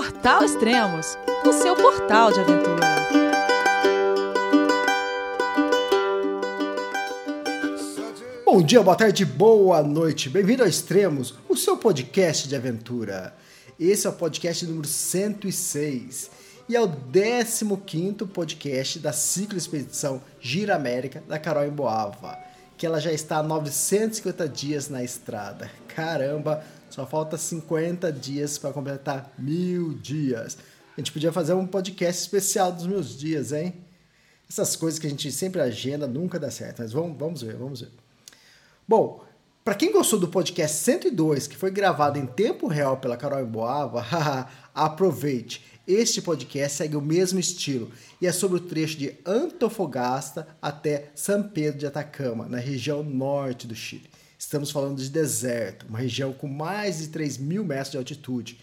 Portal Extremos, o seu portal de aventura. Bom dia, boa tarde, boa noite. Bem-vindo ao Extremos, o seu podcast de aventura. Esse é o podcast número 106 e é o 15 podcast da Ciclo Expedição Gira América da Carol Emboava, que ela já está há 950 dias na estrada. Caramba, só falta 50 dias para completar mil dias. A gente podia fazer um podcast especial dos meus dias, hein? Essas coisas que a gente sempre agenda nunca dá certo, mas vamos, vamos ver, vamos ver. Bom, para quem gostou do podcast 102, que foi gravado em tempo real pela Carol Boava, aproveite. Este podcast segue o mesmo estilo e é sobre o trecho de Antofagasta até São Pedro de Atacama, na região norte do Chile. Estamos falando de deserto, uma região com mais de 3 mil metros de altitude,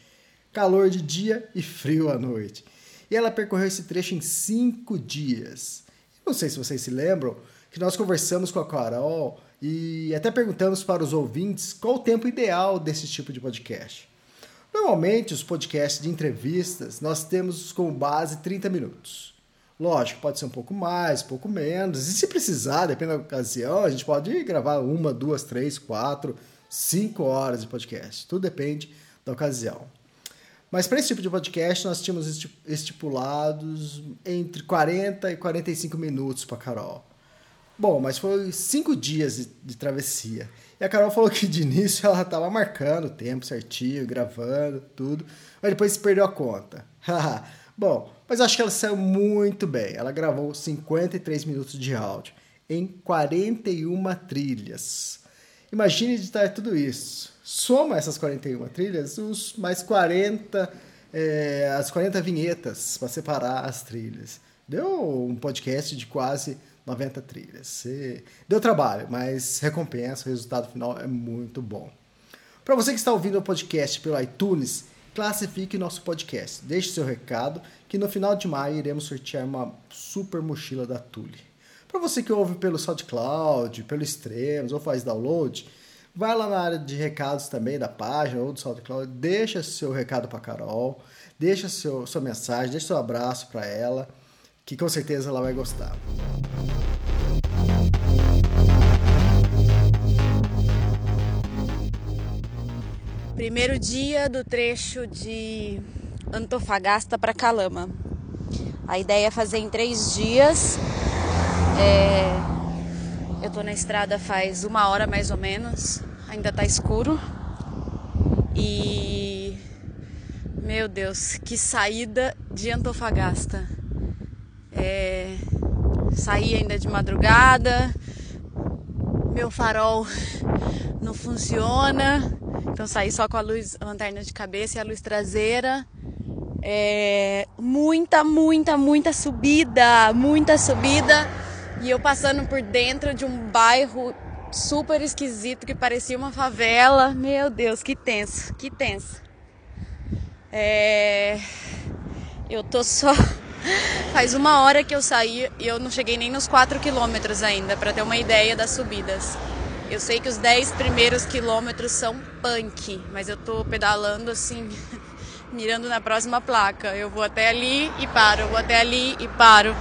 calor de dia e frio à noite. E ela percorreu esse trecho em cinco dias. Não sei se vocês se lembram que nós conversamos com a Carol e até perguntamos para os ouvintes qual o tempo ideal desse tipo de podcast. Normalmente, os podcasts de entrevistas nós temos como base 30 minutos. Lógico, pode ser um pouco mais, um pouco menos. E se precisar, dependendo da ocasião, a gente pode gravar uma, duas, três, quatro, cinco horas de podcast. Tudo depende da ocasião. Mas para esse tipo de podcast, nós tínhamos estipulados entre 40 e 45 minutos para Carol. Bom, mas foi cinco dias de, de, travessia. E a Carol falou que de início ela estava marcando o tempo certinho, gravando, tudo. Mas depois se perdeu a conta. Bom, mas acho que ela saiu muito bem. Ela gravou 53 minutos de áudio em 41 trilhas. Imagine editar tudo isso. Soma essas 41 trilhas, os mais 40, é, as 40 vinhetas para separar as trilhas. Deu um podcast de quase 90 trilhas. Deu trabalho, mas recompensa, o resultado final é muito bom. Para você que está ouvindo o podcast pelo iTunes, classifique nosso podcast. Deixe seu recado que no final de maio iremos sortear uma super mochila da Tule. Para você que ouve pelo SoundCloud, pelo Extremos ou faz download, vai lá na área de recados também da página ou do SoundCloud, deixa seu recado para Carol, deixa seu, sua mensagem, deixa seu abraço para ela, que com certeza ela vai gostar. Primeiro dia do trecho de Antofagasta para Calama. A ideia é fazer em três dias. É... Eu tô na estrada faz uma hora mais ou menos. Ainda tá escuro. E meu Deus, que saída de Antofagasta. É... Saí ainda de madrugada. Meu farol não funciona então saí só com a luz, a lanterna de cabeça e a luz traseira. É, muita, muita, muita subida, muita subida. E eu passando por dentro de um bairro super esquisito que parecia uma favela. Meu Deus, que tenso, que tenso. É, eu tô só. Faz uma hora que eu saí e eu não cheguei nem nos 4 quilômetros ainda, para ter uma ideia das subidas. Eu sei que os 10 primeiros quilômetros são punk, mas eu tô pedalando assim, mirando na próxima placa. Eu vou até ali e paro, eu vou até ali e paro.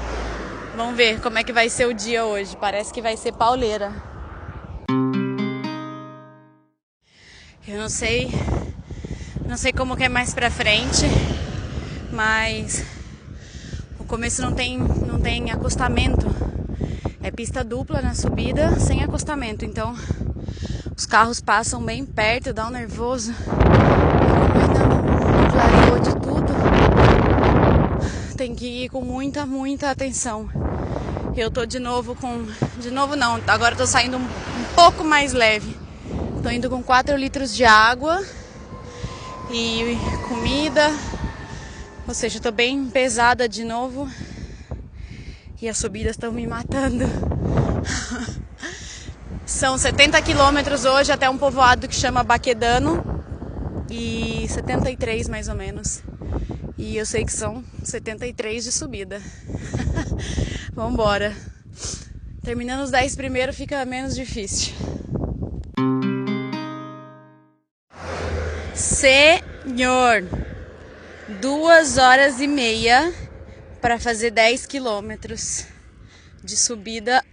Vamos ver como é que vai ser o dia hoje. Parece que vai ser pauleira. Eu não sei, não sei como que é mais pra frente, mas começo não tem, não tem acostamento. É pista dupla na subida, sem acostamento, então os carros passam bem perto, dá um nervoso. Ainda clareou de tudo. Tem que ir com muita, muita atenção. Eu tô de novo com. De novo não, agora tô saindo um, um pouco mais leve. Tô indo com 4 litros de água e comida. Ou seja, tô bem pesada de novo. E as subidas estão me matando. São 70 quilômetros hoje até um povoado que chama Baquedano. E 73 mais ou menos. E eu sei que são 73 de subida. Vambora. Terminando os 10 primeiro fica menos difícil. Senhor! Duas horas e meia para fazer 10 quilômetros de subida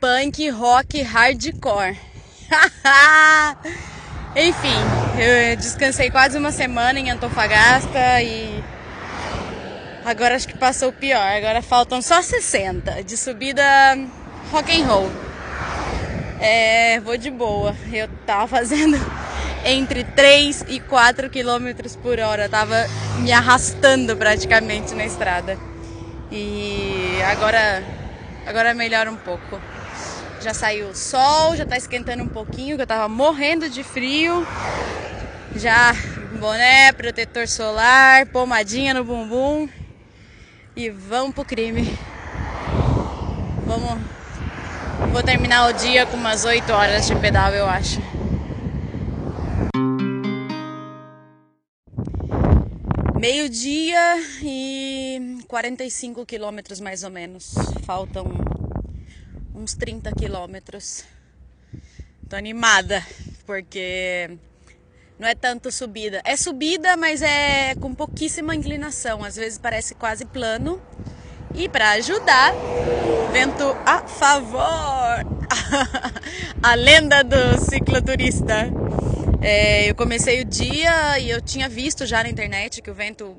punk, rock, hardcore. Enfim, eu descansei quase uma semana em Antofagasta e agora acho que passou o pior. Agora faltam só 60 de subida rock and roll. É, vou de boa. Eu tava fazendo entre 3 e 4 km por hora. tava me arrastando praticamente na estrada. E agora, agora melhora um pouco. Já saiu o sol, já tá esquentando um pouquinho, que eu tava morrendo de frio. Já boné, protetor solar, pomadinha no bumbum. E vamos pro crime. Vamos. Vou terminar o dia com umas 8 horas de pedal, eu acho. Meio-dia e 45 quilômetros mais ou menos. Faltam uns 30 quilômetros. Tô animada, porque não é tanto subida. É subida, mas é com pouquíssima inclinação. Às vezes parece quase plano. E para ajudar, vento a favor. a lenda do cicloturista. É, eu comecei o dia e eu tinha visto já na internet que o vento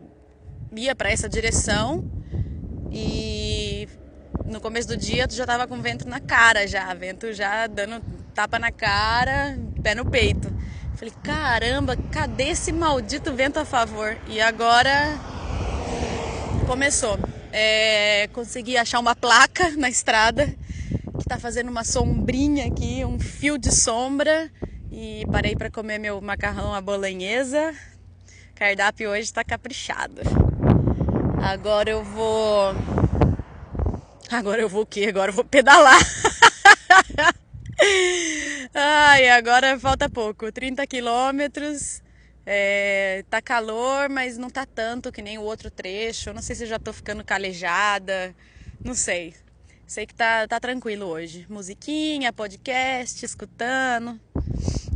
ia para essa direção e no começo do dia tu já tava com vento na cara já, vento já dando tapa na cara, pé no peito. Falei, caramba, cadê esse maldito vento a favor? E agora começou. É, consegui achar uma placa na estrada que tá fazendo uma sombrinha aqui, um fio de sombra e parei para comer meu macarrão à bolonhesa. Cardápio hoje está caprichado. Agora eu vou. Agora eu vou o quê? Agora eu vou pedalar. Ai, agora falta pouco 30 quilômetros. É, tá calor, mas não tá tanto que nem o outro trecho. Não sei se eu já tô ficando calejada. Não sei. Sei que tá, tá tranquilo hoje. Musiquinha, podcast, escutando.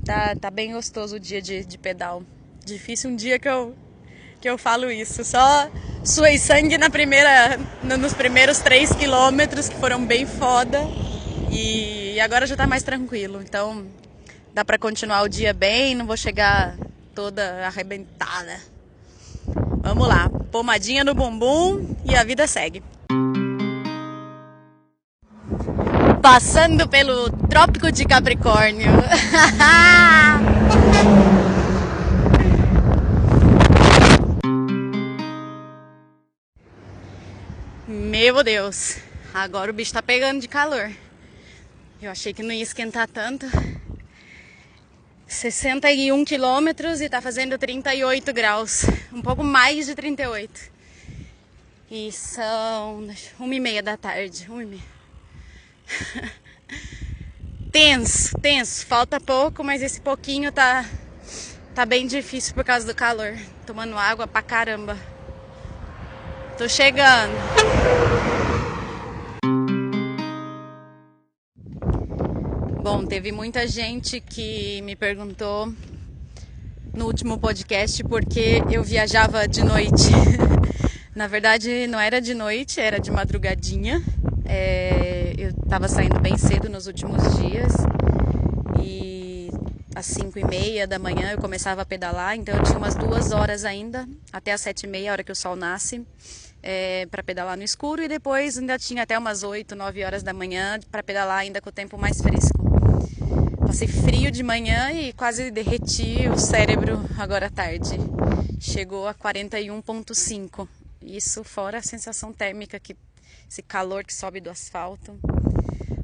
Tá, tá bem gostoso o dia de, de pedal. Difícil um dia que eu, que eu falo isso. Só suei sangue na primeira, nos primeiros 3 quilômetros, que foram bem foda. E, e agora já tá mais tranquilo. Então dá para continuar o dia bem, não vou chegar toda arrebentada. Vamos lá, pomadinha no bumbum e a vida segue. Passando pelo Trópico de Capricórnio. Meu Deus, agora o bicho tá pegando de calor. Eu achei que não ia esquentar tanto. 61 quilômetros e tá fazendo 38 graus, um pouco mais de 38. E são uma e meia da tarde, uma e meia. tenso, tenso. Falta pouco, mas esse pouquinho tá, tá bem difícil por causa do calor. Tomando água pra caramba. Tô chegando. Bom, teve muita gente que me perguntou no último podcast porque eu viajava de noite. Na verdade, não era de noite, era de madrugadinha. É, eu estava saindo bem cedo nos últimos dias e às 5 e meia da manhã eu começava a pedalar, então eu tinha umas duas horas ainda, até às sete e meia, a hora que o sol nasce, é, para pedalar no escuro e depois ainda tinha até umas 8, 9 horas da manhã para pedalar ainda com o tempo mais fresco. Passei frio de manhã e quase derreti o cérebro agora à tarde. Chegou a 41,5. Isso fora a sensação térmica que esse calor que sobe do asfalto.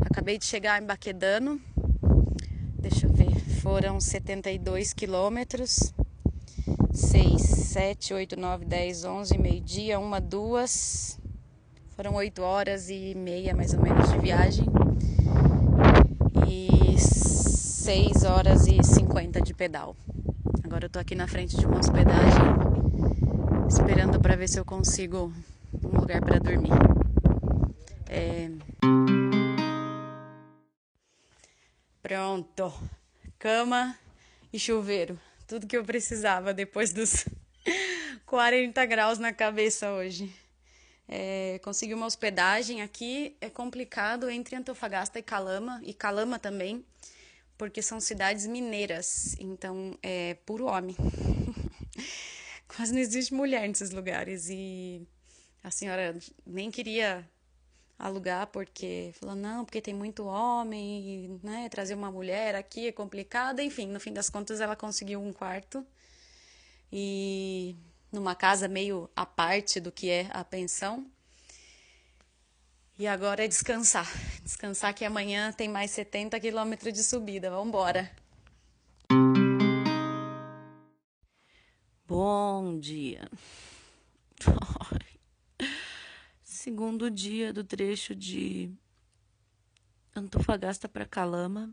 Acabei de chegar em Baquedano. Deixa eu ver, foram 72 quilômetros. 6, 7, 8, 9, 10, 11, meio-dia, uma, duas. Foram 8 horas e meia mais ou menos de viagem. E 6 horas e 50 de pedal. Agora eu tô aqui na frente de uma hospedagem, esperando para ver se eu consigo um lugar para dormir. É... Pronto. Cama e chuveiro. Tudo que eu precisava depois dos 40 graus na cabeça hoje. É, conseguir uma hospedagem aqui é complicado entre Antofagasta e Calama, e Calama também, porque são cidades mineiras, então é puro homem. Quase não existe mulher nesses lugares. E a senhora nem queria alugar porque falou não porque tem muito homem e, né trazer uma mulher aqui é complicado. Enfim no fim das contas ela conseguiu um quarto. E numa casa meio à parte do que é a pensão. E agora é descansar. Descansar que amanhã tem mais 70 quilômetros de subida. Vamos embora bom dia segundo dia do trecho de Antofagasta para Calama.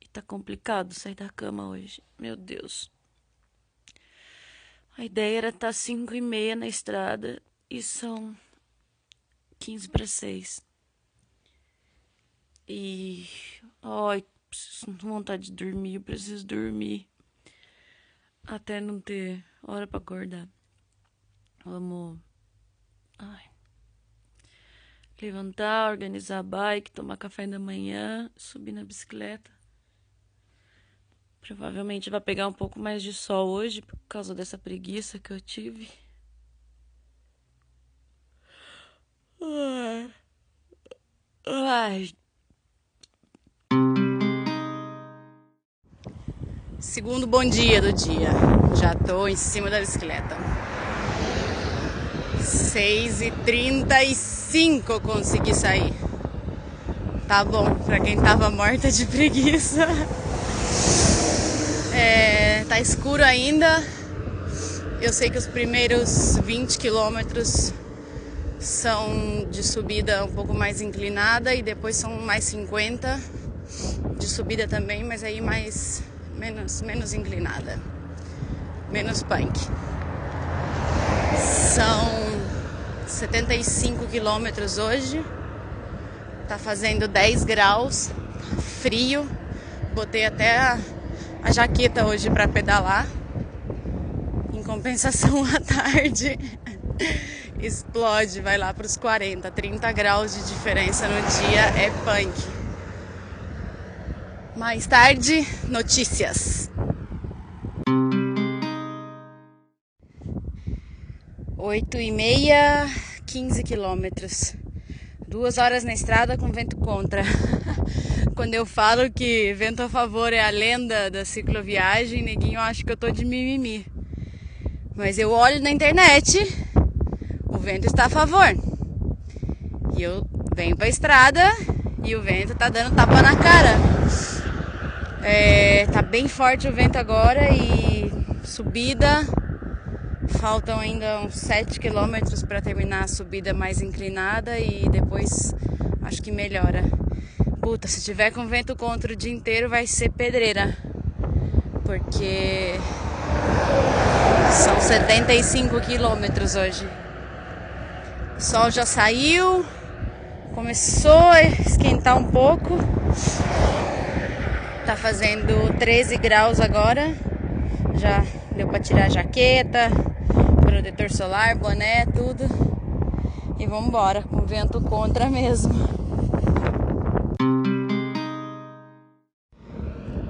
E tá complicado sair da cama hoje. Meu Deus. A ideia era estar tá cinco e meia na estrada e são quinze para seis. E ai, preciso vontade de dormir, eu preciso dormir até não ter hora para acordar. Vamos. Ai levantar, organizar a bike, tomar café da manhã, subir na bicicleta. Provavelmente vai pegar um pouco mais de sol hoje por causa dessa preguiça que eu tive. Ai. Ai. Segundo bom dia do dia. Já tô em cima da bicicleta. 6 e 35 consegui sair. Tá bom, pra quem tava morta de preguiça. É, tá escuro ainda. Eu sei que os primeiros 20 quilômetros são de subida um pouco mais inclinada e depois são mais 50 de subida também, mas aí mais menos menos inclinada, menos punk. São 75 quilômetros hoje. Tá fazendo 10 graus, frio. Botei até a, a jaqueta hoje para pedalar. Em compensação, à tarde explode, vai lá para os 40, 30 graus de diferença no dia é punk. Mais tarde, notícias. 8 e meia, 15 quilômetros. Duas horas na estrada com vento contra. Quando eu falo que vento a favor é a lenda da cicloviagem, neguinho acha que eu tô de mimimi. Mas eu olho na internet, o vento está a favor. E eu venho pra estrada e o vento tá dando tapa na cara. É, tá bem forte o vento agora e subida Faltam ainda uns 7 quilômetros para terminar a subida mais inclinada e depois acho que melhora. Puta, se tiver com vento contra o dia inteiro vai ser pedreira. Porque são 75 quilômetros hoje. O sol já saiu, começou a esquentar um pouco. Tá fazendo 13 graus agora. Já deu para tirar a jaqueta, protetor solar, boné, tudo. E vamos embora, com vento contra mesmo.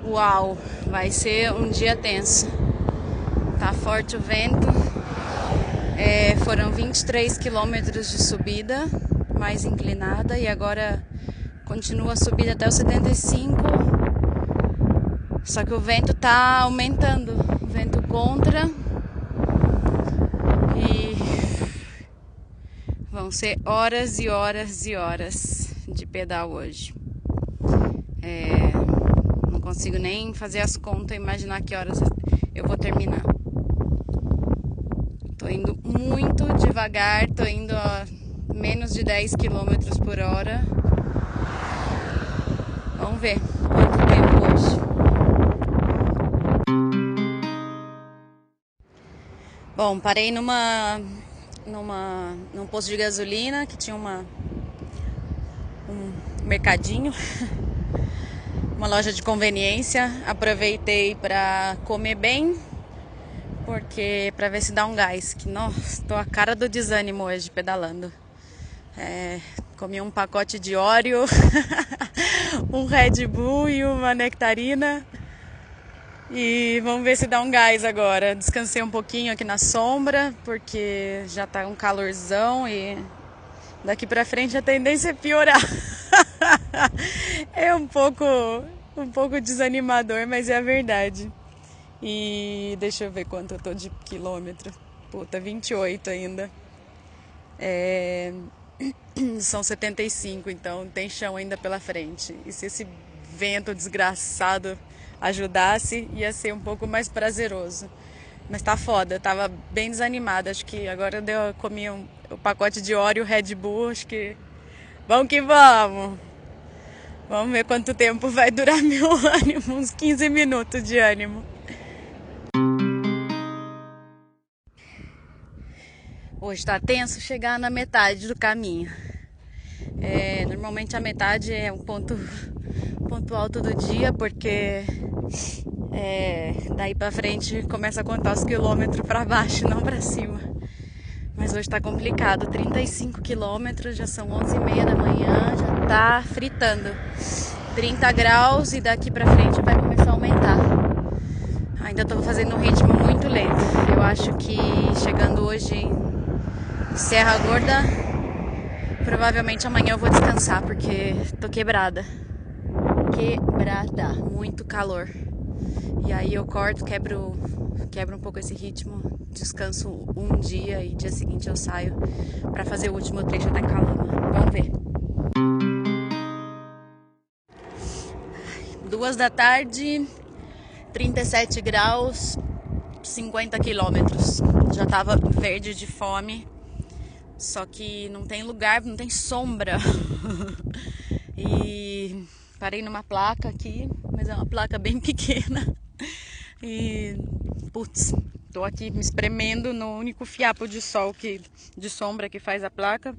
Uau, vai ser um dia tenso. Tá forte o vento. É, foram 23 quilômetros de subida, mais inclinada, e agora continua a subida até os 75. Só que o vento tá aumentando, vento contra e vão ser horas e horas e horas de pedal hoje. É, não consigo nem fazer as contas e imaginar que horas eu vou terminar. Tô indo muito devagar, tô indo a menos de 10 km por hora. Vamos ver Bom, parei numa, numa, num posto de gasolina que tinha uma, um mercadinho, uma loja de conveniência. Aproveitei para comer bem, porque para ver se dá um gás. Que nossa, tô a cara do desânimo hoje pedalando. É, comi um pacote de óleo, um Red Bull e uma nectarina. E vamos ver se dá um gás agora. Descansei um pouquinho aqui na sombra, porque já tá um calorzão e daqui pra frente a tendência é piorar. é um pouco, um pouco desanimador, mas é a verdade. E deixa eu ver quanto eu tô de quilômetro. Puta, 28 ainda. É... São 75, então tem chão ainda pela frente. E se esse vento desgraçado ajudasse, ia ser um pouco mais prazeroso. Mas tá foda, tava bem desanimada. Acho que agora eu comi um, um pacote de Oreo Red Bull, acho que. Vamos que vamos! Vamos ver quanto tempo vai durar meu ânimo, uns 15 minutos de ânimo. Hoje está tenso chegar na metade do caminho. É, normalmente a metade é um ponto, ponto alto do dia, porque é, daí para frente começa a contar os quilômetros para baixo, não para cima. Mas hoje está complicado, 35 quilômetros, já são 11 e meia da manhã, já tá fritando. 30 graus e daqui para frente vai começar a aumentar. Ainda estou fazendo um ritmo muito lento. Eu acho que chegando hoje em Serra Gorda, provavelmente amanhã eu vou descansar porque tô quebrada. Quebrada, muito calor. E aí eu corto, quebro, quebro um pouco esse ritmo, descanso um dia e dia seguinte eu saio para fazer o último trecho até Calama. Vamos ver. Duas da tarde, 37 graus, 50 quilômetros. Já tava verde de fome, só que não tem lugar, não tem sombra. e parei numa placa aqui, mas é uma placa bem pequena. E putz, tô aqui me espremendo no único fiapo de sol que de sombra que faz a placa.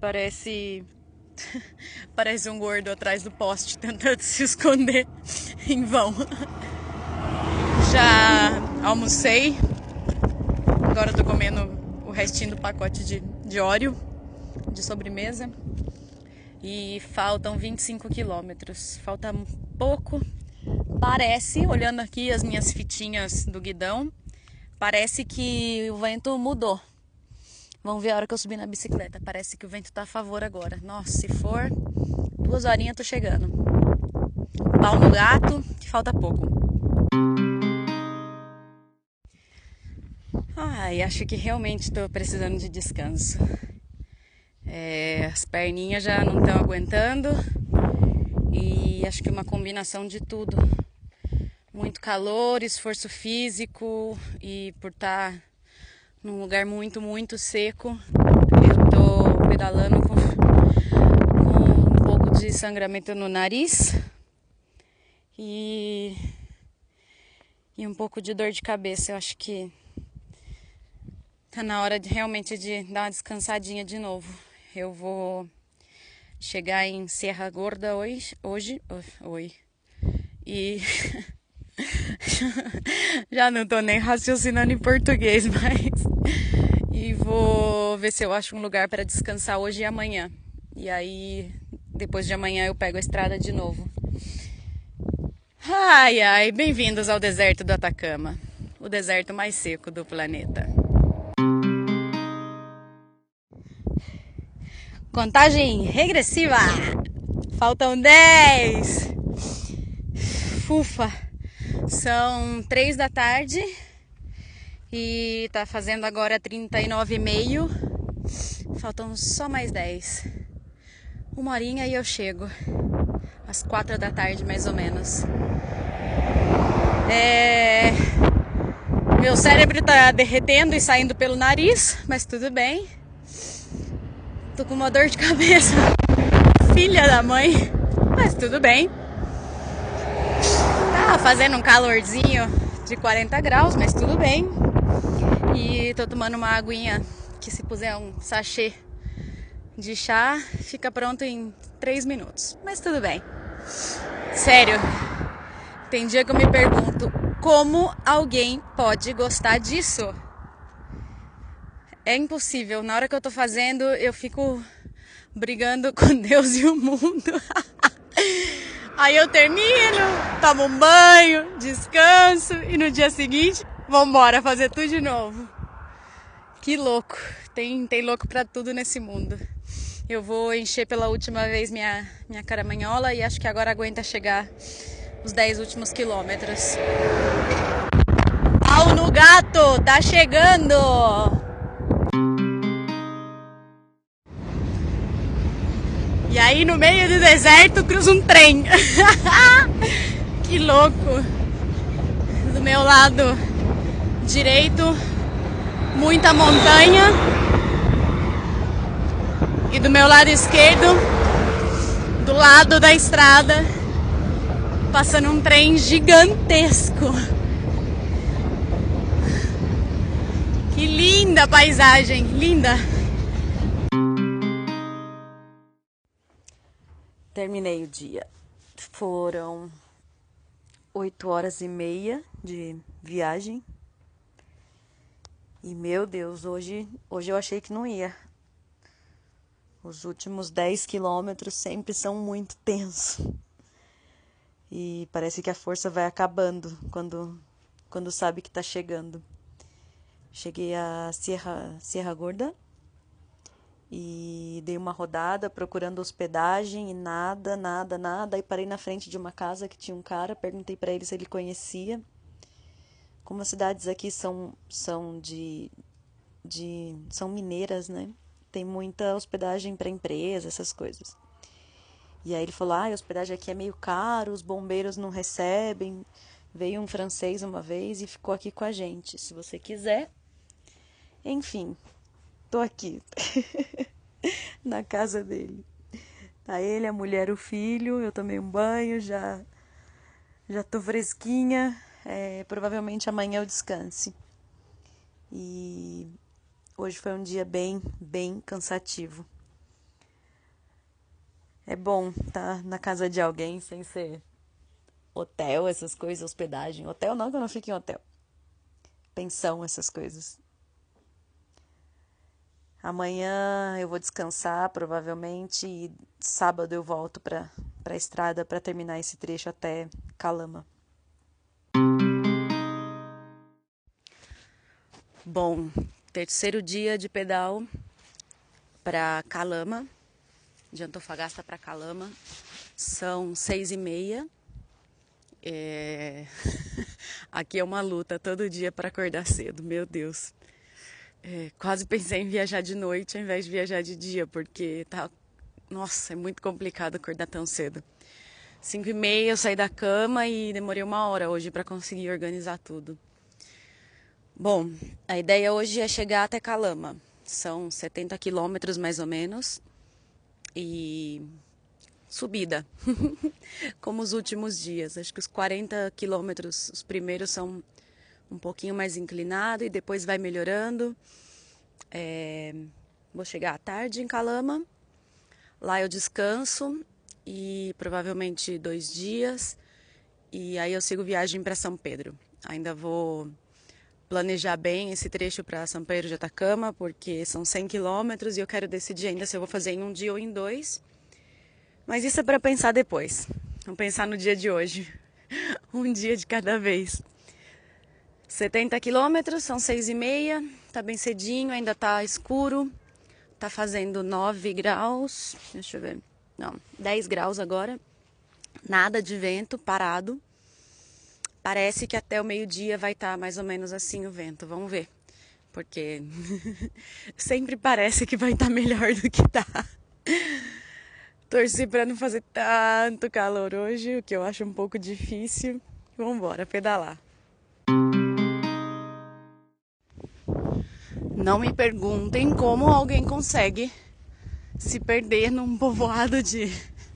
Parece Parece um gordo atrás do poste tentando se esconder em vão. Já almocei. Agora tô comendo o restinho do pacote de, de óleo de sobremesa. E faltam 25 quilômetros. Falta pouco. Parece, olhando aqui as minhas fitinhas do guidão, parece que o vento mudou. Vamos ver a hora que eu subir na bicicleta. Parece que o vento tá a favor agora. Nossa, se for duas horinhas, tô chegando. Pau no gato, que falta pouco. Ai, acho que realmente tô precisando de descanso. É, as perninhas já não estão aguentando. E acho que uma combinação de tudo. Muito calor, esforço físico e por estar tá num lugar muito, muito seco. Eu tô pedalando com, com um pouco de sangramento no nariz e, e um pouco de dor de cabeça. Eu acho que tá na hora de realmente de dar uma descansadinha de novo. Eu vou chegar em Serra Gorda hoje, hoje, oi, e Já não tô nem raciocinando em português, mas. E vou ver se eu acho um lugar para descansar hoje e amanhã. E aí, depois de amanhã, eu pego a estrada de novo. Ai, ai, bem-vindos ao deserto do Atacama o deserto mais seco do planeta. Contagem regressiva! Faltam 10! Ufa! São três da tarde e tá fazendo agora 39,5. Faltam só mais 10. Uma horinha e eu chego. Às quatro da tarde, mais ou menos. É... Meu cérebro tá derretendo e saindo pelo nariz, mas tudo bem. Tô com uma dor de cabeça. Filha da mãe, mas tudo bem. Tá fazendo um calorzinho de 40 graus, mas tudo bem. E tô tomando uma aguinha que se puser um sachê de chá, fica pronto em 3 minutos. Mas tudo bem. Sério, tem dia que eu me pergunto como alguém pode gostar disso? É impossível. Na hora que eu tô fazendo, eu fico brigando com Deus e o mundo. Aí eu termino, tomo um banho, descanso e no dia seguinte, vambora fazer tudo de novo. Que louco. Tem, tem louco para tudo nesse mundo. Eu vou encher pela última vez minha, minha caramanhola e acho que agora aguenta chegar os 10 últimos quilômetros. Pau no gato, tá chegando! E aí no meio do deserto cruza um trem. que louco. Do meu lado direito, muita montanha. E do meu lado esquerdo, do lado da estrada, passando um trem gigantesco. Que linda paisagem, linda. Terminei o dia. Foram oito horas e meia de viagem. E meu Deus, hoje, hoje eu achei que não ia. Os últimos 10 quilômetros sempre são muito tensos. E parece que a força vai acabando quando, quando sabe que está chegando. Cheguei a Sierra, Sierra Gorda e dei uma rodada procurando hospedagem e nada, nada, nada. Aí parei na frente de uma casa que tinha um cara, perguntei para ele se ele conhecia. Como as cidades aqui são, são de, de são mineiras, né? Tem muita hospedagem para empresa, essas coisas. E aí ele falou: ah, a hospedagem aqui é meio caro, os bombeiros não recebem. Veio um francês uma vez e ficou aqui com a gente. Se você quiser. Enfim, tô aqui. na casa dele. Tá ele, a mulher, o filho. Eu tomei um banho, já, já tô fresquinha. É, provavelmente amanhã eu descanse. E hoje foi um dia bem, bem cansativo. É bom estar tá na casa de alguém sem ser hotel, essas coisas, hospedagem. Hotel não, que eu não fico em hotel. Pensão, essas coisas. Amanhã eu vou descansar, provavelmente, e sábado eu volto para a estrada para terminar esse trecho até Calama. Bom, terceiro dia de pedal para Calama de Antofagasta para Calama. São seis e meia. É... Aqui é uma luta todo dia para acordar cedo, meu Deus. É, quase pensei em viajar de noite ao invés de viajar de dia, porque tá. Nossa, é muito complicado acordar tão cedo. Cinco e meia eu saí da cama e demorei uma hora hoje para conseguir organizar tudo. Bom, a ideia hoje é chegar até Calama. São 70 quilômetros mais ou menos e subida, como os últimos dias. Acho que os 40 quilômetros, os primeiros são um pouquinho mais inclinado e depois vai melhorando. É, vou chegar à tarde em Calama, lá eu descanso e provavelmente dois dias e aí eu sigo viagem para São Pedro. Ainda vou planejar bem esse trecho para São Pedro de Atacama, porque são 100 quilômetros e eu quero decidir ainda se eu vou fazer em um dia ou em dois. Mas isso é para pensar depois. Vamos pensar no dia de hoje. um dia de cada vez. 70 quilômetros, são seis e meia, tá bem cedinho, ainda tá escuro, tá fazendo 9 graus, deixa eu ver, não, 10 graus agora, nada de vento, parado. Parece que até o meio-dia vai estar tá mais ou menos assim o vento. Vamos ver. Porque sempre parece que vai estar tá melhor do que tá. Torci para não fazer tanto calor hoje, o que eu acho um pouco difícil. Vamos embora, pedalar. Não me perguntem como alguém consegue se perder num povoado de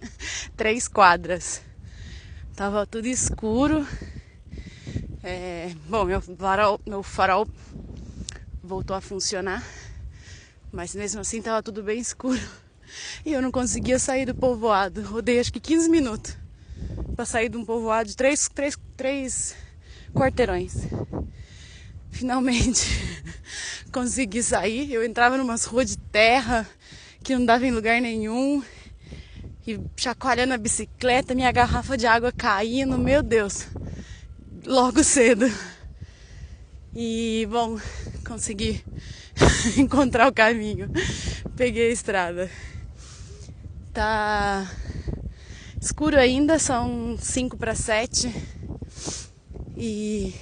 três quadras. Tava tudo escuro, é, bom, meu farol, meu farol voltou a funcionar, mas mesmo assim estava tudo bem escuro e eu não conseguia sair do povoado. Rodei acho que 15 minutos para sair de um povoado de três, três, três quarteirões. Finalmente consegui sair. Eu entrava numas ruas de terra que não dava em lugar nenhum. E chacoalhando a bicicleta, minha garrafa de água caindo, meu Deus. Logo cedo. E bom, consegui encontrar o caminho. Peguei a estrada. Tá escuro ainda, são 5 para 7. E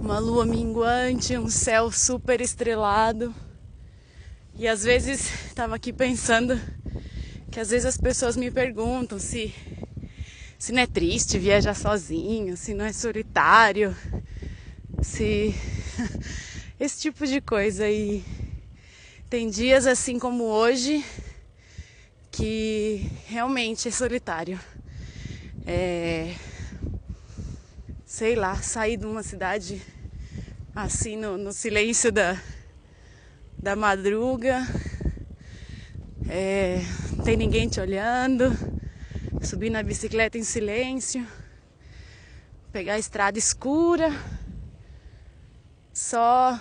uma lua minguante, um céu super estrelado. E às vezes estava aqui pensando que às vezes as pessoas me perguntam se se não é triste viajar sozinho, se não é solitário, se esse tipo de coisa e tem dias assim como hoje que realmente é solitário. É, sei lá, sair de uma cidade assim no, no silêncio da, da madruga, é, não tem ninguém te olhando, subir na bicicleta em silêncio, pegar a estrada escura, só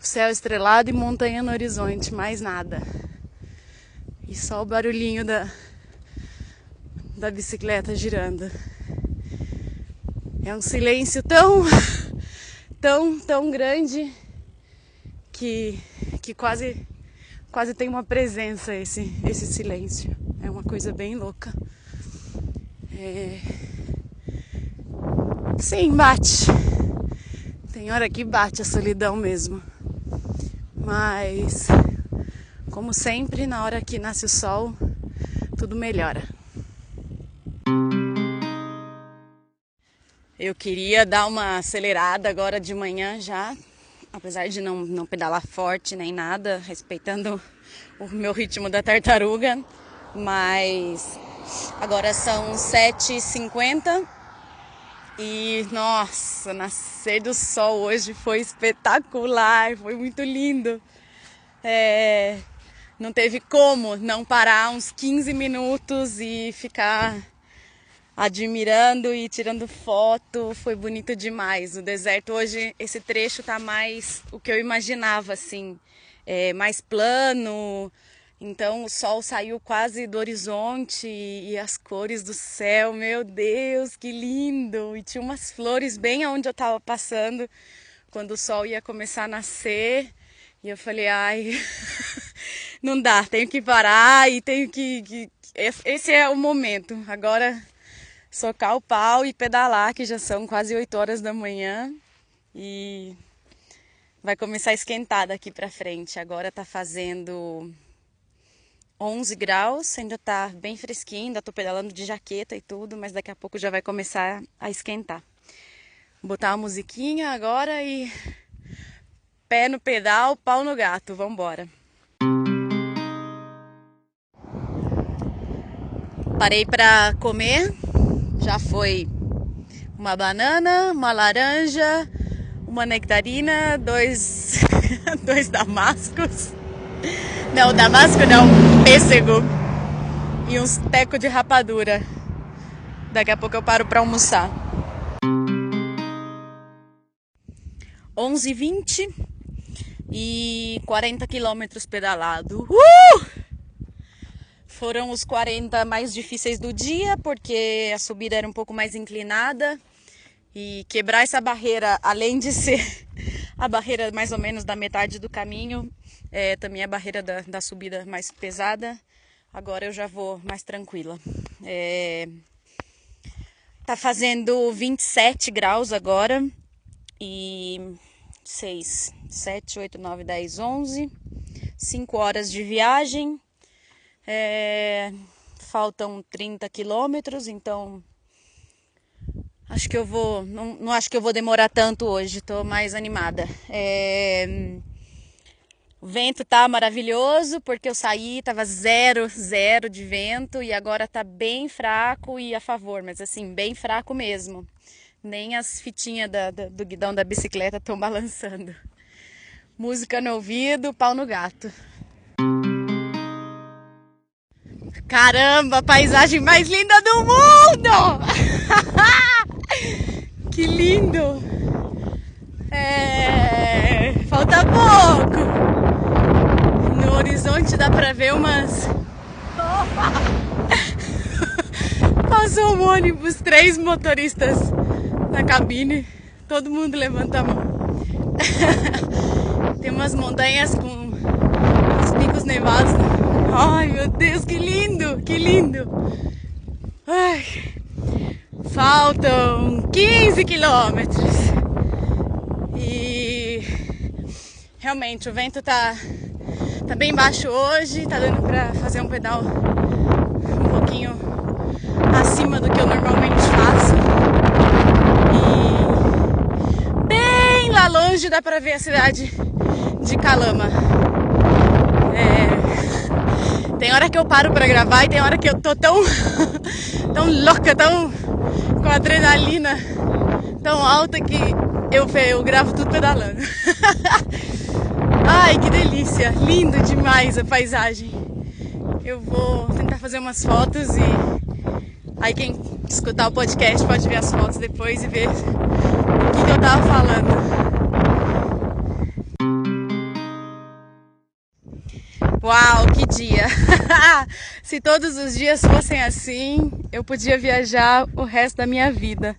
o céu estrelado e montanha no horizonte, mais nada. E só o barulhinho da, da bicicleta girando. É um silêncio tão, tão, tão grande que, que quase, quase tem uma presença esse, esse silêncio. É uma coisa bem louca. É... Sim, bate. Tem hora que bate a solidão mesmo. Mas como sempre, na hora que nasce o sol, tudo melhora. Eu queria dar uma acelerada agora de manhã já, apesar de não, não pedalar forte nem nada, respeitando o meu ritmo da tartaruga, mas agora são 7h50 e nossa, nascer do sol hoje foi espetacular, foi muito lindo. É, não teve como não parar uns 15 minutos e ficar admirando e tirando foto. Foi bonito demais. O deserto hoje, esse trecho tá mais o que eu imaginava, assim, é, mais plano. Então o sol saiu quase do horizonte e as cores do céu, meu Deus, que lindo! E tinha umas flores bem onde eu estava passando quando o sol ia começar a nascer. E eu falei, ai, não dá, tenho que parar e tenho que. Esse é o momento. Agora socar o pau e pedalar, que já são quase 8 horas da manhã. E vai começar a esquentar daqui pra frente. Agora tá fazendo 11 graus, ainda tá bem fresquinho, ainda tô pedalando de jaqueta e tudo, mas daqui a pouco já vai começar a esquentar. Vou botar uma musiquinha agora e pé no pedal, pau no gato, vambora. Parei para comer. Já foi uma banana, uma laranja, uma nectarina, dois, dois damascos. Não, damasco não, pêssego. E uns tecos de rapadura. Daqui a pouco eu paro para almoçar. 11h20 e 40 quilômetros pedalado. Uh! Foram os 40 mais difíceis do dia, porque a subida era um pouco mais inclinada. E quebrar essa barreira, além de ser a barreira mais ou menos da metade do caminho, é também a barreira da, da subida mais pesada. Agora eu já vou mais tranquila. É... Tá fazendo 27 graus agora. E 6, 7, 8, 9, 10, 11. 5 horas de viagem. É, faltam 30 quilômetros, então acho que eu vou. Não, não, acho que eu vou demorar tanto hoje, estou mais animada. É, o vento tá maravilhoso porque eu saí, tava zero, zero de vento e agora tá bem fraco e a favor, mas assim, bem fraco mesmo. Nem as fitinhas da, da, do guidão da bicicleta estão balançando. Música no ouvido, pau no gato. Caramba, paisagem mais linda do mundo! que lindo! É... Falta pouco! No horizonte dá pra ver umas. Passou um ônibus, três motoristas na cabine, todo mundo levanta a mão. Tem umas montanhas com uns picos nevados. Ai meu Deus, que lindo, que lindo! Ai, faltam 15 quilômetros. E realmente o vento tá, tá bem baixo hoje, tá dando pra fazer um pedal um pouquinho acima do que eu normalmente faço. E bem lá longe dá pra ver a cidade de Calama. É, tem hora que eu paro pra gravar e tem hora que eu tô tão, tão louca, tão com adrenalina tão alta que eu, eu gravo tudo pedalando. Ai, que delícia! Lindo demais a paisagem. Eu vou tentar fazer umas fotos e aí quem escutar o podcast pode ver as fotos depois e ver o que, que eu tava falando. Uau, que dia! Se todos os dias fossem assim, eu podia viajar o resto da minha vida.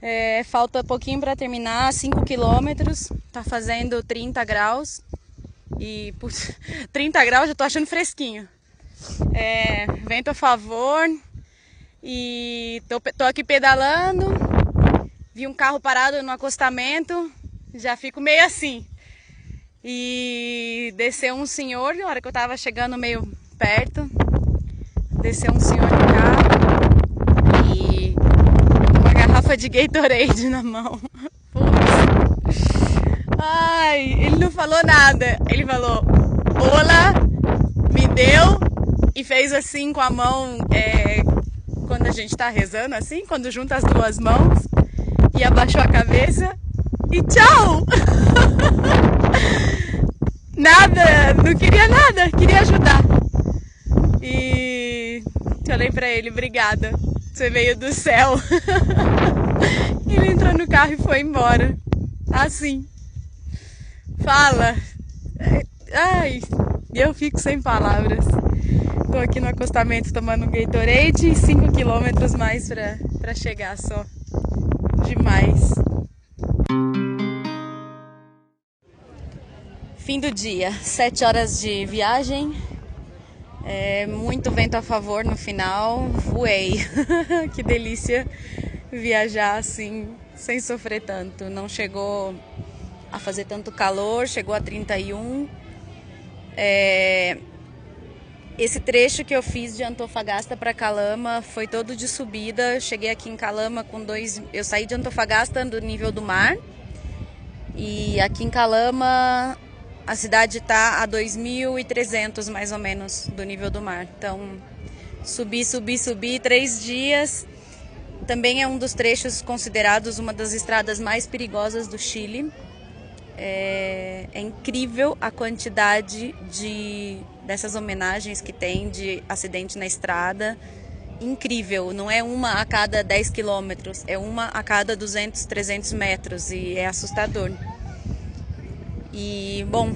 É, falta pouquinho para terminar, 5 quilômetros, tá fazendo 30 graus. E putz, 30 graus já tô achando fresquinho. É, vento a favor e tô, tô aqui pedalando. Vi um carro parado no acostamento, já fico meio assim. E desceu um senhor, na hora que eu tava chegando meio perto, desceu um senhor no carro e uma garrafa de Gatorade na mão. Putz. Ai, ele não falou nada. Ele falou, olá, me deu e fez assim com a mão, é, quando a gente tá rezando assim, quando junta as duas mãos e abaixou a cabeça e tchau! nada, não queria nada, queria ajudar. E falei pra ele, obrigada, você veio do céu. ele entrou no carro e foi embora. Assim. Fala. Ai, eu fico sem palavras. Tô aqui no acostamento tomando um Gatorade e 5 quilômetros mais pra, pra chegar só. Demais. Fim do dia, 7 horas de viagem, é, muito vento a favor no final, voei. que delícia viajar assim, sem sofrer tanto. Não chegou a fazer tanto calor, chegou a 31. É, esse trecho que eu fiz de Antofagasta para Calama foi todo de subida. Cheguei aqui em Calama com dois. Eu saí de Antofagasta do nível do mar. E aqui em Calama a cidade está a 2.300 mais ou menos do nível do mar. Então, subi, subi, subi três dias. Também é um dos trechos considerados uma das estradas mais perigosas do Chile. É, é incrível a quantidade de dessas homenagens que tem de acidente na estrada. Incrível, não é uma a cada 10 quilômetros, é uma a cada 200, 300 metros e é assustador. E, bom,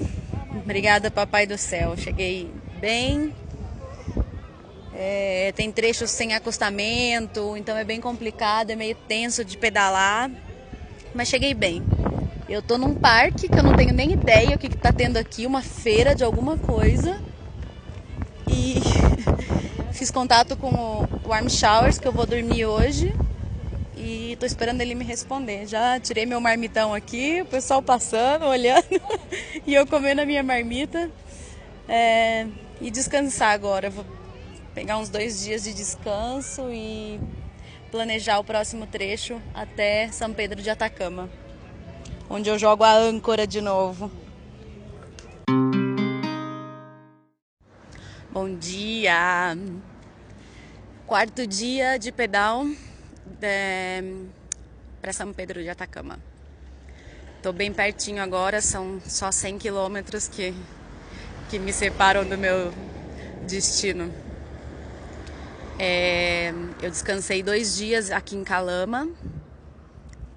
obrigada, Papai do Céu. Cheguei bem. É, tem trechos sem acostamento, então é bem complicado, é meio tenso de pedalar. Mas cheguei bem. Eu tô num parque que eu não tenho nem ideia o que, que tá tendo aqui, uma feira de alguma coisa. E fiz contato com o Warm Showers, que eu vou dormir hoje e tô esperando ele me responder. Já tirei meu marmitão aqui, o pessoal passando, olhando e eu comendo a minha marmita. É, e descansar agora. Vou pegar uns dois dias de descanso e planejar o próximo trecho até São Pedro de Atacama, onde eu jogo a âncora de novo. Bom dia! Quarto dia de pedal para São Pedro de Atacama. Estou bem pertinho agora, são só 100 quilômetros que, que me separam do meu destino. É, eu descansei dois dias aqui em Calama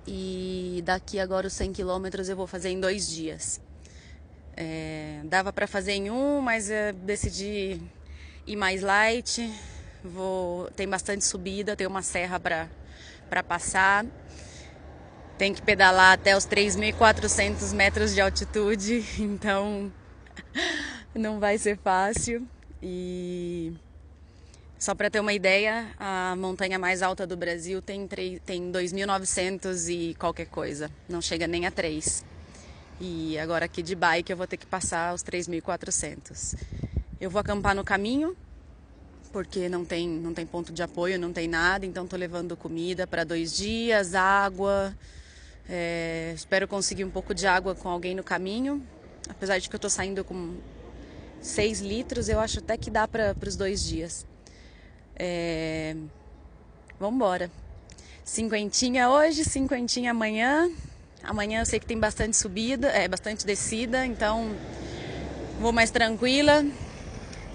e daqui agora os 100 quilômetros eu vou fazer em dois dias. É, dava para fazer em um, mas decidi ir mais light. Vou, tem bastante subida, tem uma serra para passar. Tem que pedalar até os 3.400 metros de altitude, então não vai ser fácil. E só para ter uma ideia, a montanha mais alta do Brasil tem, tem 2.900 e qualquer coisa, não chega nem a 3. E agora aqui de bike eu vou ter que passar os 3.400. Eu vou acampar no caminho, porque não tem, não tem ponto de apoio, não tem nada, então estou levando comida para dois dias, água. É, espero conseguir um pouco de água com alguém no caminho. Apesar de que eu estou saindo com 6 litros, eu acho até que dá para os dois dias. É... Vamos embora. Cinquentinha hoje, cinquentinha amanhã. Amanhã eu sei que tem bastante subida, é bastante descida, então vou mais tranquila.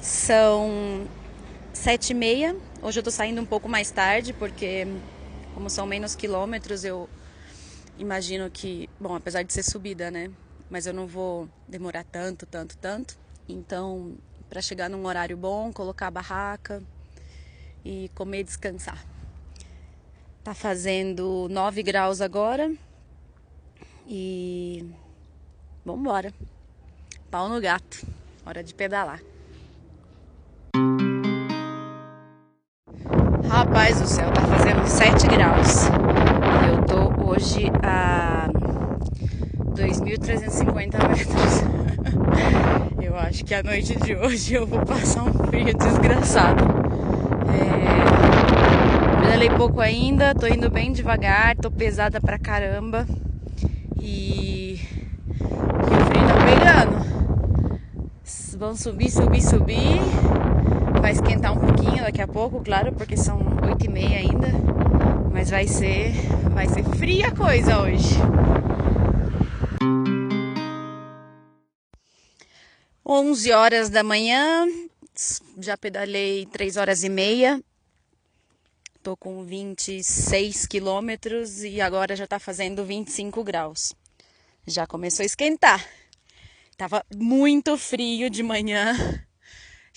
São sete e meia. Hoje eu tô saindo um pouco mais tarde porque como são menos quilômetros, eu imagino que, bom, apesar de ser subida, né? Mas eu não vou demorar tanto, tanto, tanto. Então, para chegar num horário bom, colocar a barraca, e comer e descansar. Tá fazendo 9 graus agora e vamos embora. Pau no gato. Hora de pedalar. Rapaz do céu, tá fazendo 7 graus. Eu tô hoje a 2.350 metros. Eu acho que a noite de hoje eu vou passar um frio desgraçado. É... Pouco ainda, tô indo bem devagar, tô pesada pra caramba. E, e o frio tá pegando. Vamos subir, subir, subir. Vai esquentar um pouquinho daqui a pouco, claro, porque são 8 e meia ainda. Mas vai ser, vai ser fria coisa hoje. Onze horas da manhã, já pedalei 3 horas e meia. Tô com 26 quilômetros e agora já tá fazendo 25 graus. Já começou a esquentar. Tava muito frio de manhã.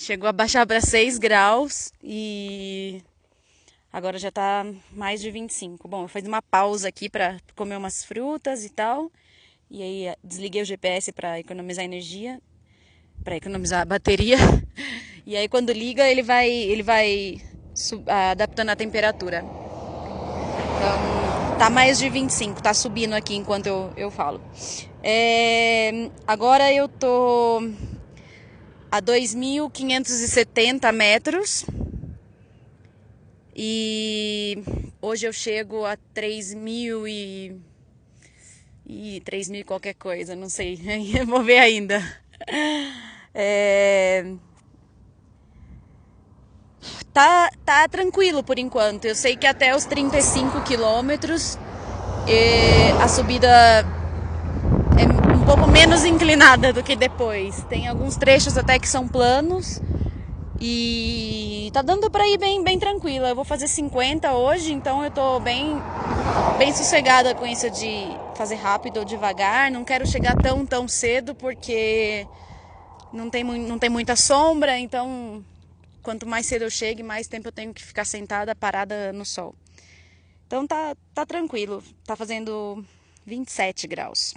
Chegou a baixar para 6 graus e agora já tá mais de 25. Bom, eu fiz uma pausa aqui para comer umas frutas e tal. E aí desliguei o GPS para economizar energia, para economizar a bateria. E aí quando liga, ele vai, ele vai adaptando a temperatura. Então, tá mais de 25, tá subindo aqui enquanto eu, eu falo. É, agora eu tô a 2.570 metros. E hoje eu chego a 3.000 e... e 3.000 qualquer coisa, não sei. Vou ver ainda. É tá, tá tranquilo por enquanto. Eu sei que até os 35 quilômetros a subida menos inclinada do que depois. Tem alguns trechos até que são planos e tá dando para ir bem, bem tranquila. Eu vou fazer 50 hoje, então eu tô bem, bem sossegada com isso de fazer rápido ou devagar. Não quero chegar tão, tão cedo porque não tem, não tem muita sombra, então Quanto mais cedo eu chego, mais tempo eu tenho que ficar sentada, parada no sol. Então tá, tá tranquilo, tá fazendo 27 graus.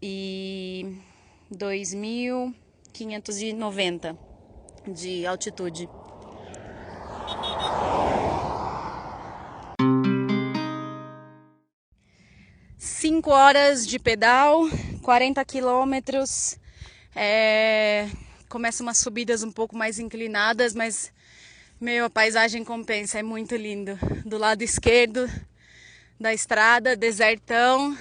E 2.590 de altitude. Cinco horas de pedal, 40 quilômetros. É, começa umas subidas um pouco mais inclinadas, mas meu, a paisagem compensa, é muito lindo. Do lado esquerdo da estrada, desertão,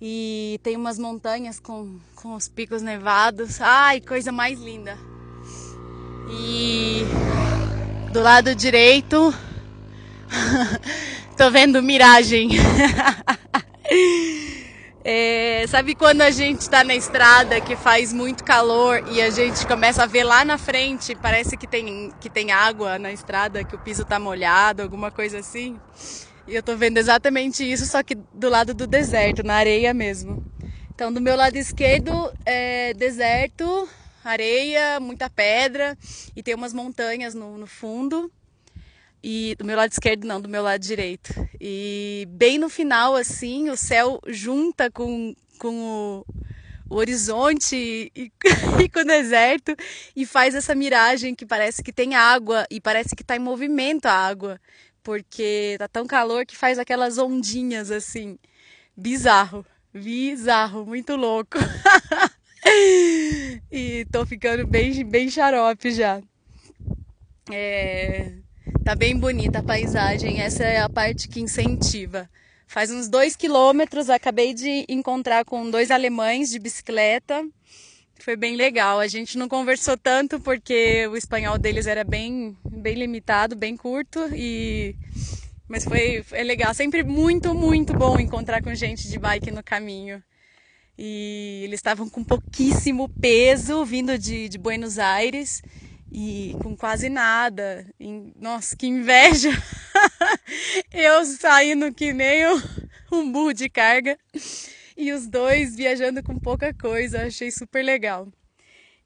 e tem umas montanhas com, com os picos nevados. Ai, coisa mais linda. E do lado direito, tô vendo miragem. É, sabe quando a gente está na estrada que faz muito calor e a gente começa a ver lá na frente, parece que tem, que tem água na estrada, que o piso está molhado, alguma coisa assim? E eu tô vendo exatamente isso, só que do lado do deserto, na areia mesmo. Então, do meu lado esquerdo é deserto, areia, muita pedra e tem umas montanhas no, no fundo. E do meu lado esquerdo, não, do meu lado direito. E bem no final, assim, o céu junta com, com o, o horizonte e, e, com o deserto e faz essa miragem que parece que tem água e parece que está em movimento a água, porque tá tão calor que faz aquelas ondinhas assim. Bizarro. Bizarro, muito louco. e tô ficando bem, bem xarope já. É, tá bem bonita a paisagem, essa é a parte que incentiva. Faz uns dois quilômetros, acabei de encontrar com dois alemães de bicicleta. Foi bem legal. A gente não conversou tanto porque o espanhol deles era bem, bem limitado, bem curto e mas foi, foi legal, sempre muito, muito bom encontrar com gente de bike no caminho. E eles estavam com pouquíssimo peso, vindo de, de Buenos Aires e com quase nada. E, nossa, que inveja! Eu saindo que nem um burro de carga e os dois viajando com pouca coisa. Achei super legal.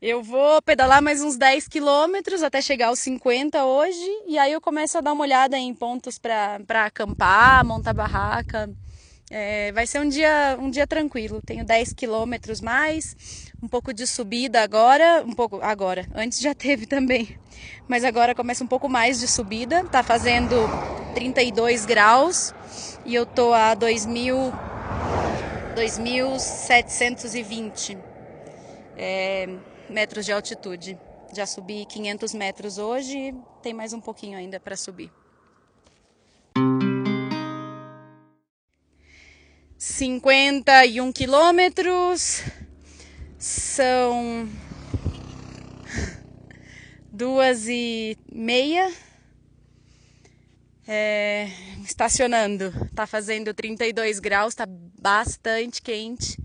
Eu vou pedalar mais uns 10 quilômetros até chegar aos 50 hoje e aí eu começo a dar uma olhada em pontos para acampar, montar barraca. É, vai ser um dia, um dia tranquilo. Tenho 10 quilômetros mais, um pouco de subida agora, um pouco agora. Antes já teve também, mas agora começa um pouco mais de subida. Tá fazendo 32 graus e eu tô a 2.000, 2.720. É, metros de altitude. Já subi 500 metros hoje, tem mais um pouquinho ainda para subir. Cinquenta e um quilômetros são duas e meia. É, estacionando, tá fazendo 32 graus, tá bastante quente.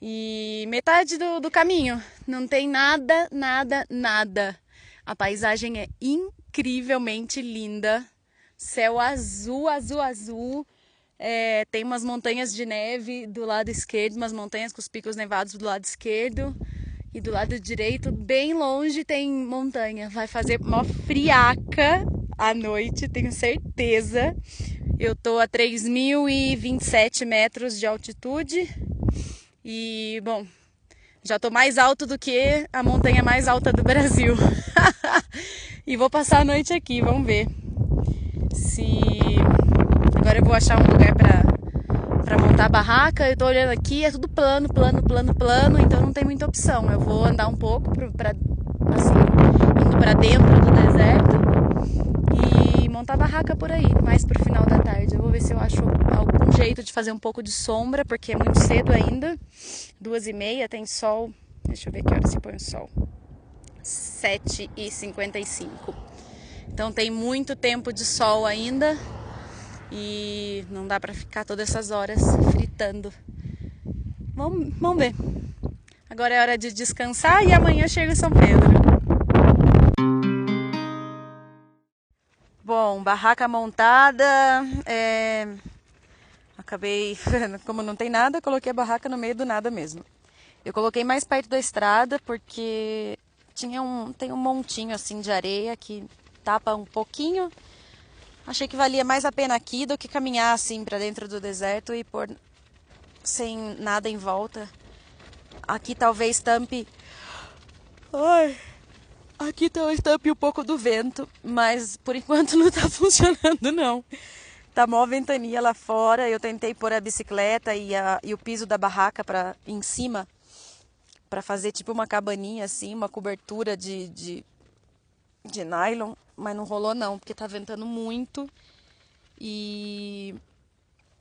E metade do, do caminho, não tem nada, nada, nada. A paisagem é incrivelmente linda. Céu azul, azul, azul. É, tem umas montanhas de neve do lado esquerdo, umas montanhas com os picos nevados do lado esquerdo. E do lado direito, bem longe, tem montanha. Vai fazer uma friaca à noite, tenho certeza. Eu tô a 3.027 metros de altitude e, bom, já estou mais alto do que a montanha mais alta do Brasil. e vou passar a noite aqui, vamos ver. Se agora eu vou achar um lugar para para montar a barraca. Eu tô olhando aqui, é tudo plano, plano, plano, plano, então não tem muita opção. Eu vou andar um pouco para assim, indo para dentro do deserto e montar barraca por aí, mais pro final da tarde. Eu vou ver se eu acho algum jeito de fazer um pouco de sombra, porque é muito cedo ainda. Duas e meia, tem sol. Deixa eu ver que hora se põe o sol. 7 e 55 Então tem muito tempo de sol ainda e não dá para ficar todas essas horas fritando. Vamos, vamos ver. Agora é hora de descansar e amanhã chega São Pedro. Bom, barraca montada. É... Acabei, como não tem nada, coloquei a barraca no meio do nada mesmo. Eu coloquei mais perto da estrada porque tinha um, tem um montinho assim de areia que tapa um pouquinho. Achei que valia mais a pena aqui do que caminhar assim para dentro do deserto e por sem nada em volta. Aqui talvez tampe. Ai, Aqui tá tampe um pouco do vento, mas por enquanto não tá funcionando não. Tá mó ventania lá fora. Eu tentei pôr a bicicleta e, a, e o piso da barraca para em cima para fazer tipo uma cabaninha assim, uma cobertura de, de, de nylon, mas não rolou não, porque tá ventando muito e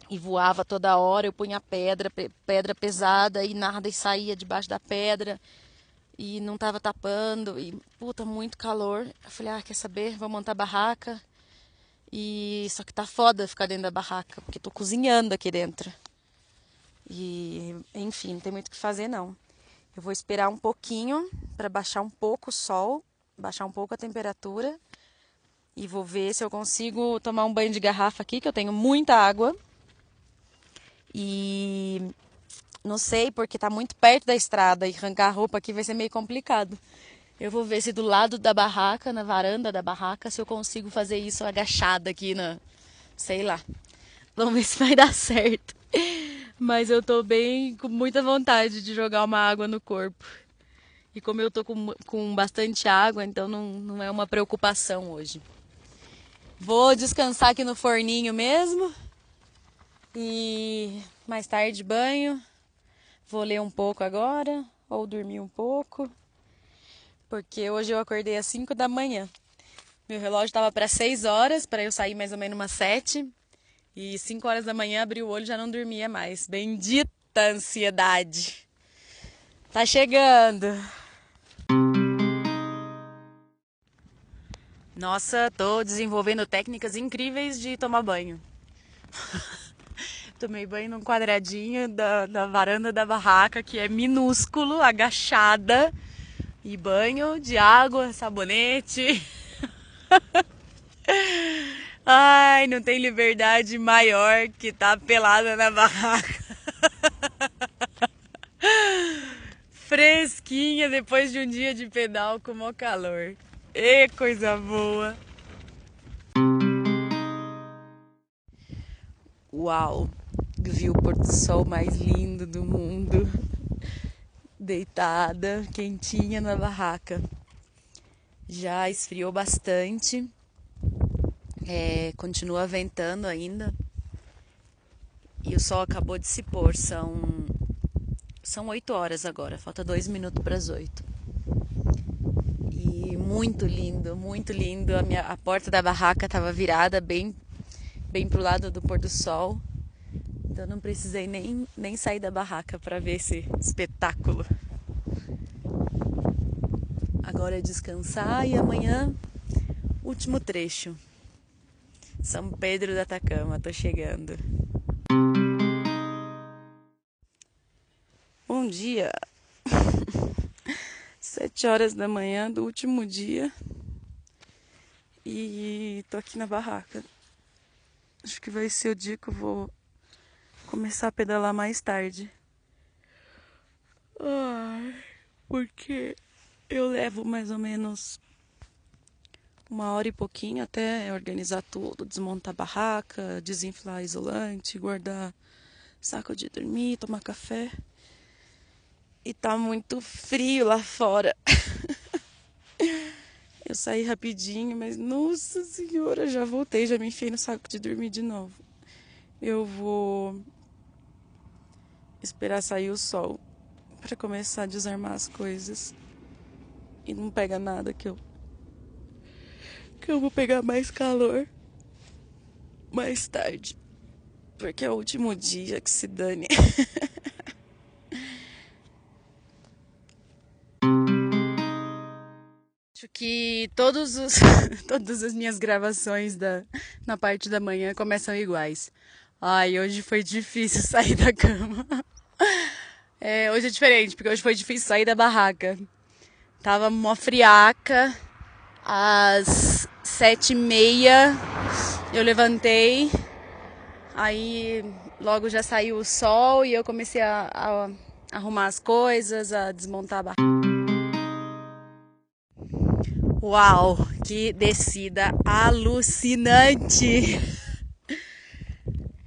e voava toda hora. Eu punha pedra, pedra pesada e nada e saía debaixo da pedra e não tava tapando e puta muito calor. Eu falei: "Ah, quer saber? Vou montar barraca". E só que tá foda ficar dentro da barraca, porque tô cozinhando aqui dentro. E enfim, não tem muito o que fazer não. Eu vou esperar um pouquinho para baixar um pouco o sol, baixar um pouco a temperatura E vou ver se eu consigo tomar um banho de garrafa aqui, que eu tenho muita água. E não sei, porque tá muito perto da estrada e arrancar a roupa aqui vai ser meio complicado. Eu vou ver se do lado da barraca, na varanda da barraca, se eu consigo fazer isso agachada aqui na. Sei lá. Vamos ver se vai dar certo. Mas eu tô bem com muita vontade de jogar uma água no corpo. E como eu tô com, com bastante água, então não, não é uma preocupação hoje. Vou descansar aqui no forninho mesmo. E mais tarde banho. Vou ler um pouco agora ou dormir um pouco. Porque hoje eu acordei às 5 da manhã. Meu relógio estava para 6 horas, para eu sair mais ou menos umas 7. E 5 horas da manhã abri o olho e já não dormia mais. Bendita ansiedade. Tá chegando. Nossa, tô desenvolvendo técnicas incríveis de tomar banho. Tomei banho num quadradinho da, da varanda da barraca, que é minúsculo, agachada. E banho de água, sabonete. Ai, não tem liberdade maior que tá pelada na barraca. Fresquinha depois de um dia de pedal com o calor. E coisa boa. Uau! Vi o pôr do sol mais lindo do mundo. Deitada, quentinha na barraca. Já esfriou bastante. É, continua ventando ainda. E o sol acabou de se pôr. São são 8 horas agora. Falta dois minutos para as 8 muito lindo, muito lindo. A, minha, a porta da barraca estava virada bem, bem pro lado do pôr do sol. Então não precisei nem, nem sair da barraca para ver esse espetáculo. Agora é descansar e amanhã último trecho. São Pedro da Atacama, tô chegando. Bom dia. Sete horas da manhã do último dia. E tô aqui na barraca. Acho que vai ser o dia que eu vou começar a pedalar mais tarde. Ai, porque eu levo mais ou menos uma hora e pouquinho até organizar tudo, desmontar a barraca, desinflar isolante, guardar saco de dormir, tomar café. E tá muito frio lá fora. Eu saí rapidinho, mas nossa senhora, já voltei, já me enfiei no saco de dormir de novo. Eu vou esperar sair o sol para começar a desarmar as coisas. E não pega nada que eu que eu vou pegar mais calor mais tarde. Porque é o último dia que se dane. Acho que todos os, todas as minhas gravações da, na parte da manhã começam iguais. Ai, hoje foi difícil sair da cama. É, hoje é diferente, porque hoje foi difícil sair da barraca. Tava uma friaca, às sete e meia eu levantei, aí logo já saiu o sol e eu comecei a, a arrumar as coisas, a desmontar a barraca. Uau, que descida alucinante!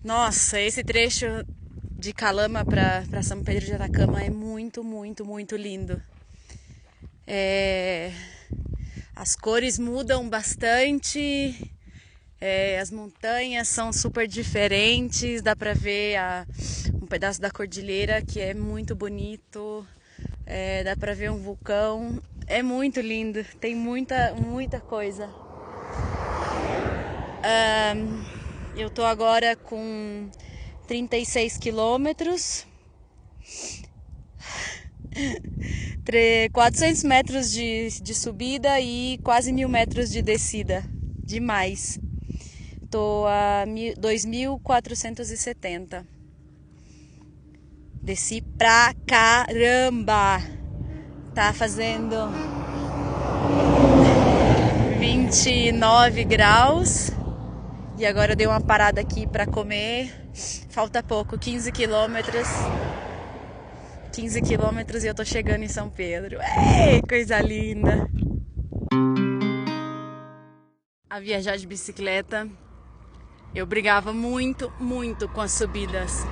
Nossa, esse trecho de Calama para São Pedro de Atacama é muito, muito, muito lindo. É... As cores mudam bastante, é... as montanhas são super diferentes, dá para ver a... um pedaço da cordilheira que é muito bonito, é... dá para ver um vulcão é muito lindo, tem muita, muita coisa. Um, eu tô agora com 36 quilômetros, 400 metros de, de subida e quase mil metros de descida. Demais. Tô a 2.470. Desci pra caramba! tá fazendo 29 graus. E agora eu dei uma parada aqui para comer. Falta pouco, 15 quilômetros. 15 quilômetros e eu tô chegando em São Pedro. Ei, coisa linda! A viajar de bicicleta, eu brigava muito, muito com as subidas.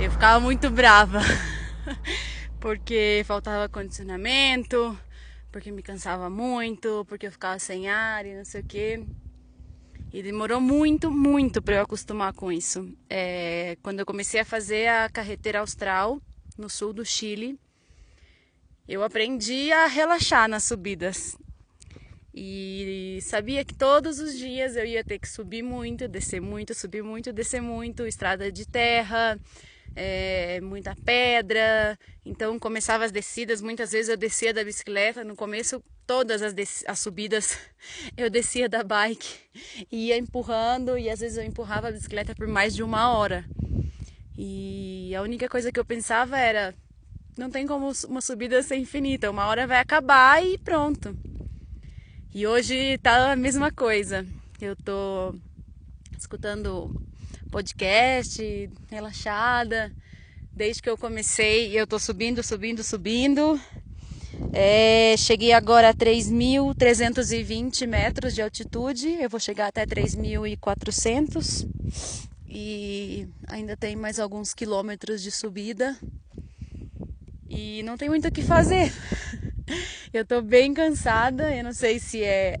Eu ficava muito brava, porque faltava condicionamento, porque me cansava muito, porque eu ficava sem ar e não sei o que. E demorou muito, muito para eu acostumar com isso. É, quando eu comecei a fazer a carreteira austral no sul do Chile, eu aprendi a relaxar nas subidas. E sabia que todos os dias eu ia ter que subir muito, descer muito, subir muito, descer muito, estrada de terra, é, muita pedra. Então começava as descidas, muitas vezes eu descia da bicicleta. No começo, todas as, as subidas eu descia da bike ia empurrando, e às vezes eu empurrava a bicicleta por mais de uma hora. E a única coisa que eu pensava era: não tem como uma subida ser infinita, uma hora vai acabar e pronto. E hoje tá a mesma coisa. Eu tô escutando podcast, relaxada. Desde que eu comecei, eu tô subindo, subindo, subindo. É, cheguei agora a 3.320 metros de altitude. Eu vou chegar até 3.400 e ainda tem mais alguns quilômetros de subida. E não tem muito o que fazer. Eu tô bem cansada. Eu não sei se é.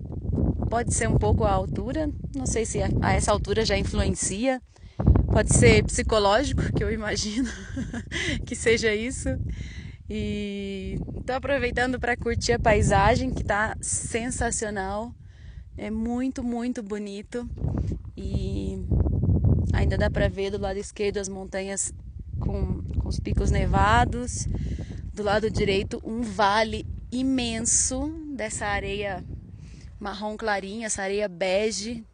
Pode ser um pouco a altura. Não sei se a essa altura já influencia. Pode ser psicológico, que eu imagino que seja isso. E tô aproveitando para curtir a paisagem que tá sensacional. É muito, muito bonito. E ainda dá para ver do lado esquerdo as montanhas com, com os picos nevados. Do lado direito, um vale imenso dessa areia marrom clarinha, essa areia bege,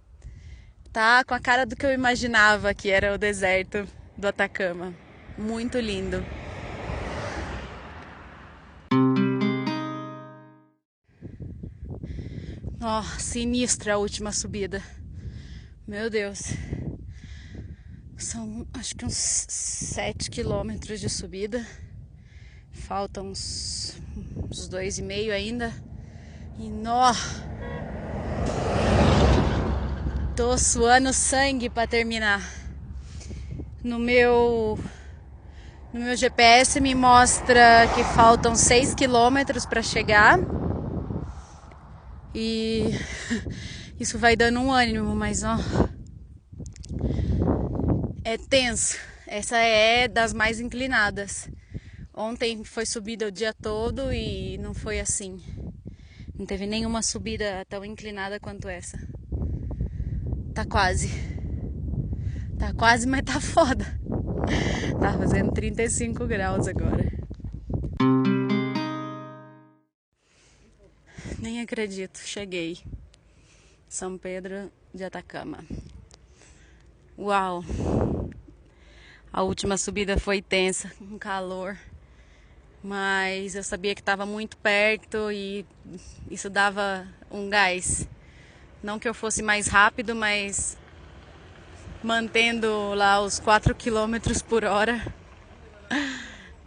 tá com a cara do que eu imaginava que era o deserto do Atacama. Muito lindo. Ó, oh, sinistra a última subida. Meu Deus. São acho que uns 7 quilômetros de subida. Faltam uns, uns dois e meio ainda. E nó! Tô suando sangue para terminar. No meu no meu GPS me mostra que faltam 6 quilômetros para chegar. E isso vai dando um ânimo, mas ó. É tenso. Essa é das mais inclinadas. Ontem foi subida o dia todo e não foi assim. Não teve nenhuma subida tão inclinada quanto essa. Tá quase. Tá quase, mas tá foda. Tá fazendo 35 graus agora. Nem acredito, cheguei. São Pedro de Atacama. Uau! A última subida foi tensa, com calor. Mas eu sabia que estava muito perto e isso dava um gás. Não que eu fosse mais rápido, mas mantendo lá os 4 km por hora.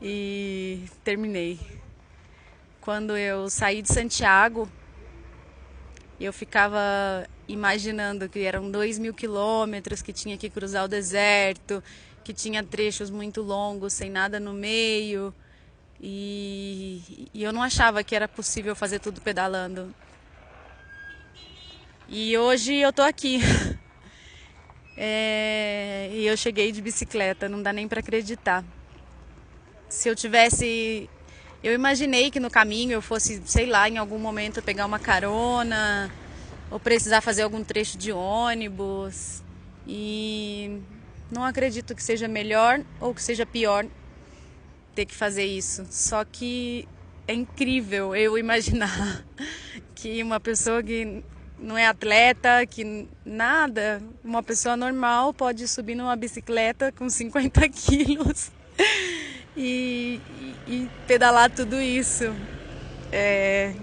E terminei. Quando eu saí de Santiago, eu ficava imaginando que eram 2 mil quilômetros, que tinha que cruzar o deserto, que tinha trechos muito longos, sem nada no meio. E, e eu não achava que era possível fazer tudo pedalando. E hoje eu tô aqui. É, e eu cheguei de bicicleta, não dá nem para acreditar. Se eu tivesse. Eu imaginei que no caminho eu fosse, sei lá, em algum momento pegar uma carona ou precisar fazer algum trecho de ônibus. E não acredito que seja melhor ou que seja pior ter que fazer isso. Só que é incrível eu imaginar que uma pessoa que não é atleta, que nada, uma pessoa normal pode subir numa bicicleta com 50 quilos e, e, e pedalar tudo isso. É,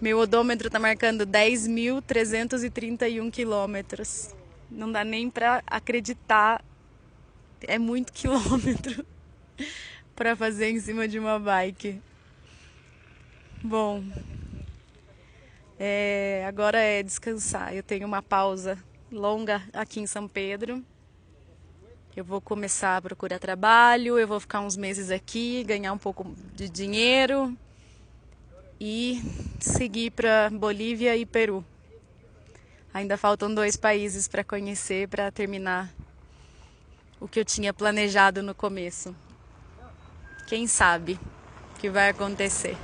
Meu odômetro tá marcando 10.331 quilômetros. Não dá nem pra acreditar. É muito quilômetro para fazer em cima de uma bike. Bom, é, agora é descansar. Eu tenho uma pausa longa aqui em São Pedro. Eu vou começar a procurar trabalho, eu vou ficar uns meses aqui, ganhar um pouco de dinheiro e seguir para Bolívia e Peru. Ainda faltam dois países para conhecer para terminar o que eu tinha planejado no começo. Quem sabe o que vai acontecer?